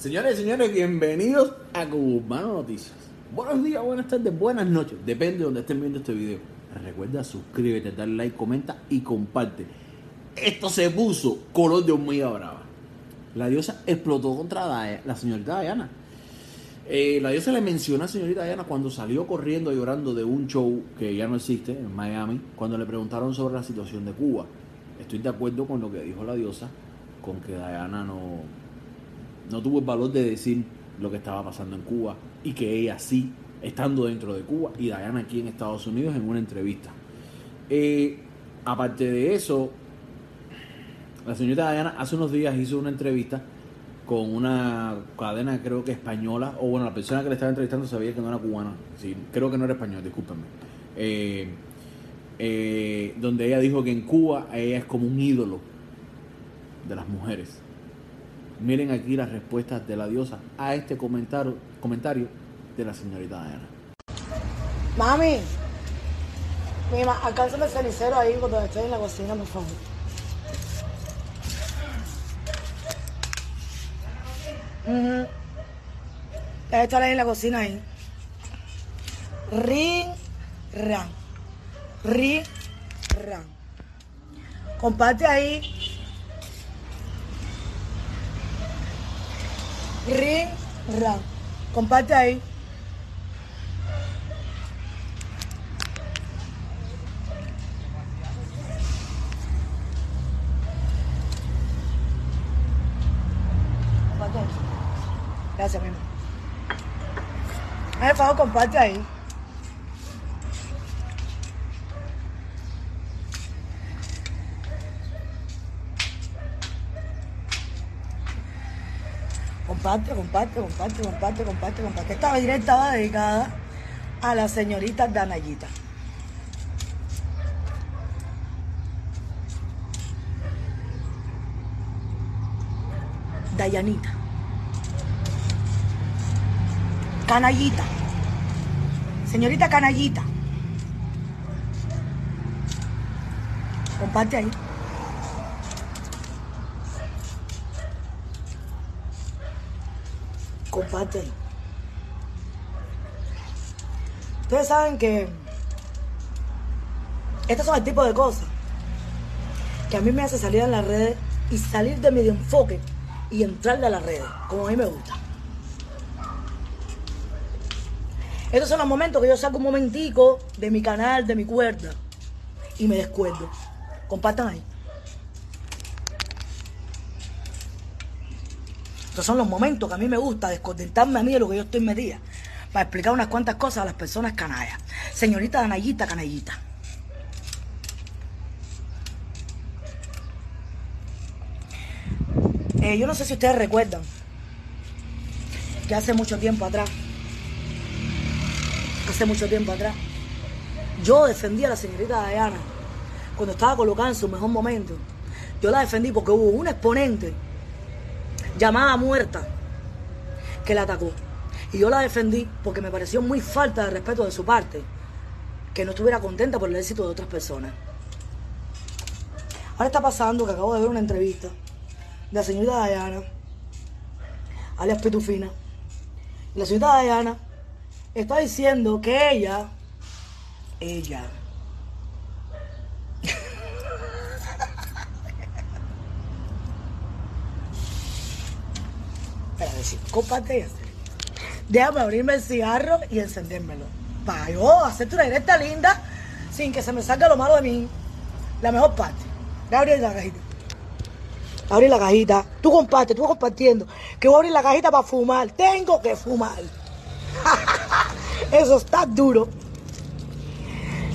Señores y señores, bienvenidos a Cubano Noticias. Buenos días, buenas tardes, buenas noches. Depende de donde estén viendo este video. Recuerda suscríbete, darle like, comenta y comparte. Esto se puso color de hormiga brava. La diosa explotó contra la señorita Diana. Eh, la diosa le menciona a la señorita Diana cuando salió corriendo llorando de un show que ya no existe en Miami, cuando le preguntaron sobre la situación de Cuba. Estoy de acuerdo con lo que dijo la diosa, con que Diana no, no tuvo el valor de decir lo que estaba pasando en Cuba y que ella sí, estando dentro de Cuba y Diana aquí en Estados Unidos en una entrevista. Eh, aparte de eso, la señorita Diana hace unos días hizo una entrevista con una cadena creo que española, o bueno, la persona que le estaba entrevistando sabía que no era cubana, sí, creo que no era español, discúlpenme. Eh, eh, donde ella dijo que en Cuba ella es como un ídolo de las mujeres. Miren aquí las respuestas de la diosa a este comentario, comentario de la señorita Diana. Mami, mira, alcánzame el cenicero ahí cuando estoy en la cocina, por favor. Ujú. Debe estar ahí en la cocina ahí. Rin, ran. Rin, ran. Comparte ahí. Rin, ran. Comparte ahí. Gracias, mi amor. Por favor, comparte ahí. Comparte, comparte, comparte, comparte, comparte, comparte. Esta directa va dedicada a la señorita Danayita. Dayanita. Canallita. Señorita Canallita. Comparte ahí. Comparte. Ustedes saben que estos son el tipo de cosas que a mí me hace salir en las redes y salir de mi enfoque y entrarle a las redes, como a mí me gusta. Estos son los momentos que yo saco un momentico de mi canal, de mi cuerda, y me descuerdo. Compartan ahí. Son los momentos que a mí me gusta descontentarme a mí de lo que yo estoy metida. Para explicar unas cuantas cosas a las personas canallas. Señorita Danayita, canallita. Eh, yo no sé si ustedes recuerdan que hace mucho tiempo atrás, hace mucho tiempo atrás, yo defendí a la señorita Diana cuando estaba colocada en su mejor momento. Yo la defendí porque hubo un exponente llamada muerta que la atacó. Y yo la defendí porque me pareció muy falta de respeto de su parte que no estuviera contenta por el éxito de otras personas. Ahora está pasando que acabo de ver una entrevista de la señorita Diana, alias Pitufina. La señorita Diana está diciendo que ella, ella, Espera, decir, comparte este. Déjame abrirme el cigarro y encendérmelo. Para yo hacerte una directa linda sin que se me salga lo malo de mí. La mejor parte. Voy abrir la cajita. Abrir la cajita. Tú comparte, tú compartiendo. Que voy a abrir la cajita para fumar. Tengo que fumar. Eso está duro.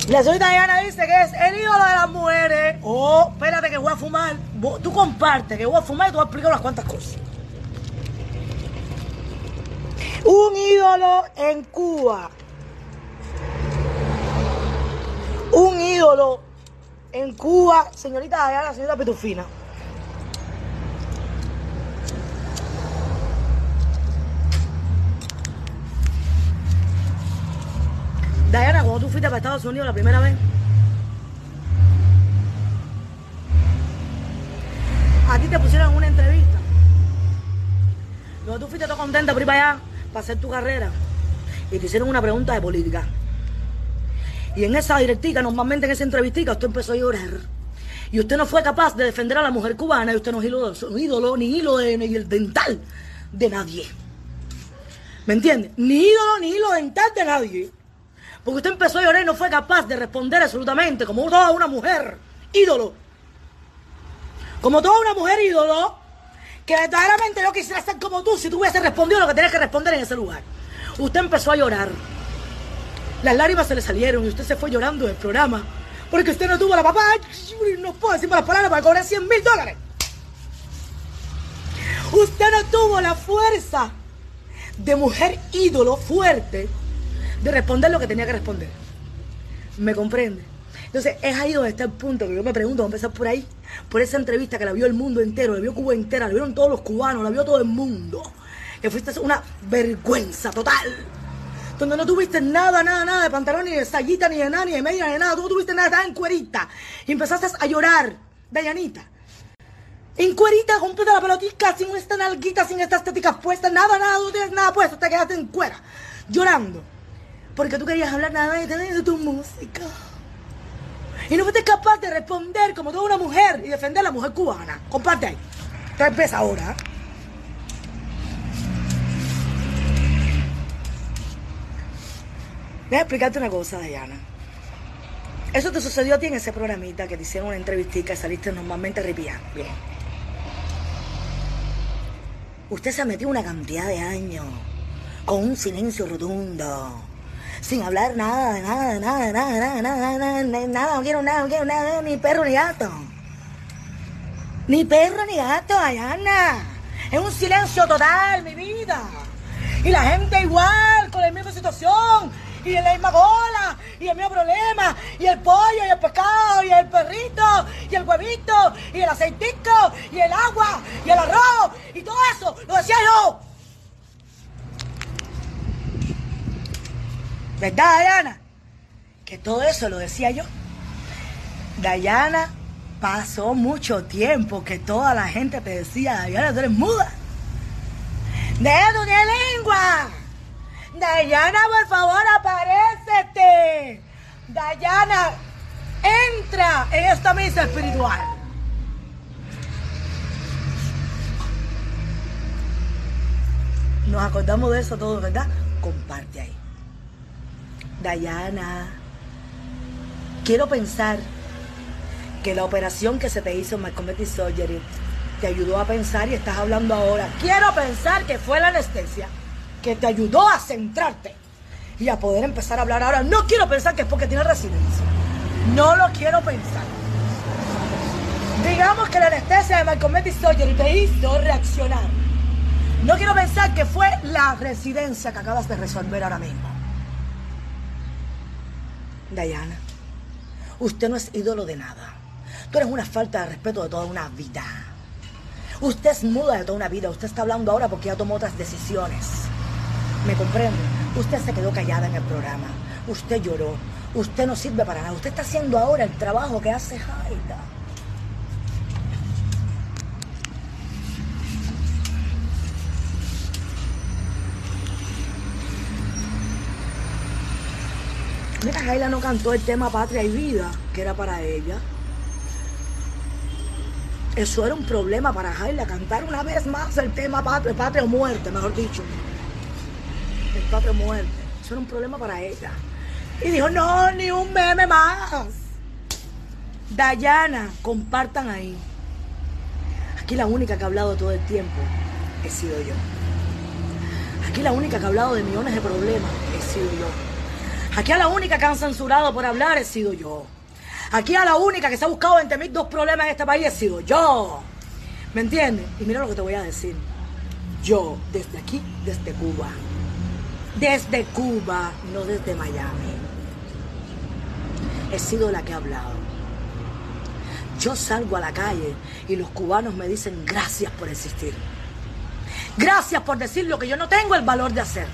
La señorita Diana dice que es el ídolo de las mujeres. Oh, espérate que voy a fumar. Tú comparte que voy a fumar y te voy a explicar unas cuantas cosas. Un ídolo en Cuba. Un ídolo en Cuba, señorita Diana, señorita Petufina. Diana, cuando tú fuiste para Estados Unidos la primera vez, a ti te pusieron una entrevista Porque tú fuiste todo contenta por ir para allá, para hacer tu carrera. Y te hicieron una pregunta de política. Y en esa directica, normalmente en esa entrevistica, usted empezó a llorar. Y usted no fue capaz de defender a la mujer cubana y usted no es ídolo, no ídolo ni hilo de, ni el dental de nadie. ¿Me entiende? Ni ídolo ni hilo dental de nadie. Porque usted empezó a llorar y no fue capaz de responder absolutamente como toda una mujer ídolo. Como toda una mujer ídolo que verdaderamente yo quisiera ser como tú si tú hubieses respondido lo que tenías que responder en ese lugar. Usted empezó a llorar. Las lágrimas se le salieron y usted se fue llorando del programa. Porque usted no tuvo la papá. No puedo decir las palabras para cobrar 100 mil dólares. Usted no tuvo la fuerza de mujer ídolo fuerte de responder lo que tenía que responder. ¿Me comprende? Entonces es ahí donde está el punto que yo me pregunto, vamos a empezar por ahí, por esa entrevista que la vio el mundo entero, la vio Cuba entera, la vieron todos los cubanos, la vio todo el mundo. Que fuiste una vergüenza total. Donde no tuviste nada, nada, nada de pantalón, ni de sayita, ni de nada, ni de media, ni de nada. Tú no tuviste nada, estabas en cuerita. Y empezaste a llorar, Dayanita. En cuerita, completa la pelotica, sin esta nalguita, sin estas estéticas puestas, nada, nada, no tienes nada puesto, te quedaste en cuera, llorando. Porque tú querías hablar nada de tu música. Y no fuiste capaz de responder como toda una mujer y defender a la mujer cubana. Comparte ahí. Te empieza ahora. Déjame explicarte una cosa, Diana. Eso te sucedió a ti en ese programita que te hicieron una entrevistica y saliste normalmente arrepiado. Bien. Usted se ha metido una cantidad de años con un silencio rotundo, sin hablar nada, de nada, de nada, nada, nada, nada, nada, nada, no quiero nada, no quiero nada, ni perro ni gato. Ni perro ni gato, Ayana. Es un silencio total, mi vida. Y la gente igual, con la misma situación, y la misma bola, y el mismo problema, y el pollo, y el pescado, y el perrito, y el huevito, y el aceitico, y el agua, y el arroz, y todo eso, lo decía yo. ¿Verdad, Dayana? Que todo eso lo decía yo. Dayana pasó mucho tiempo que toda la gente te decía, Dayana, tú eres muda. Deja tu lengua. Dayana, por favor, aparécete. Dayana, entra en esta misa espiritual. Nos acordamos de eso todos, ¿verdad? Comparte ahí. Dayana, quiero pensar que la operación que se te hizo en Malcometic Surgery te ayudó a pensar y estás hablando ahora. Quiero pensar que fue la anestesia que te ayudó a centrarte y a poder empezar a hablar ahora. No quiero pensar que es porque tiene residencia. No lo quiero pensar. Digamos que la anestesia de Malcometic Surgery te hizo reaccionar. No quiero pensar que fue la residencia que acabas de resolver ahora mismo. Dayana, usted no es ídolo de nada. Tú eres una falta de respeto de toda una vida. Usted es muda de toda una vida. Usted está hablando ahora porque ya tomó otras decisiones. ¿Me comprende? Usted se quedó callada en el programa. Usted lloró. Usted no sirve para nada. Usted está haciendo ahora el trabajo que hace Jaida. Jaila no cantó el tema Patria y Vida, que era para ella. Eso era un problema para Jaila, cantar una vez más el tema Patria, Patria o Muerte, mejor dicho. El Patria o Muerte. Eso era un problema para ella. Y dijo, no, ni un meme más. Dayana, compartan ahí. Aquí la única que ha hablado todo el tiempo he sido yo. Aquí la única que ha hablado de millones de problemas he sido yo. Aquí a la única que han censurado por hablar he sido yo. Aquí a la única que se ha buscado 20 mil dos problemas en este país he sido yo. ¿Me entiendes? Y mira lo que te voy a decir. Yo, desde aquí, desde Cuba. Desde Cuba, no desde Miami. He sido la que ha hablado. Yo salgo a la calle y los cubanos me dicen gracias por existir. Gracias por decir lo que yo no tengo el valor de hacer.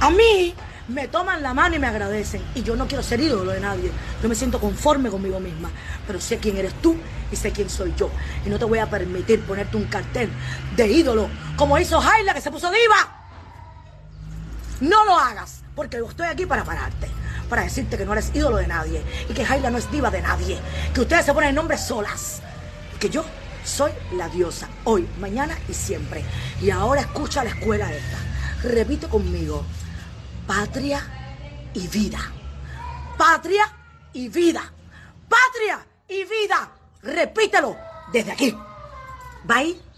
A mí me toman la mano y me agradecen. Y yo no quiero ser ídolo de nadie. Yo me siento conforme conmigo misma. Pero sé quién eres tú y sé quién soy yo. Y no te voy a permitir ponerte un cartel de ídolo como hizo Jaila que se puso diva. No lo hagas, porque yo estoy aquí para pararte. Para decirte que no eres ídolo de nadie y que Jaila no es diva de nadie. Que ustedes se ponen nombres solas. Que yo soy la diosa, hoy, mañana y siempre. Y ahora escucha la escuela esta. Repite conmigo, patria y vida. Patria y vida. Patria y vida. Repítelo desde aquí. Bye.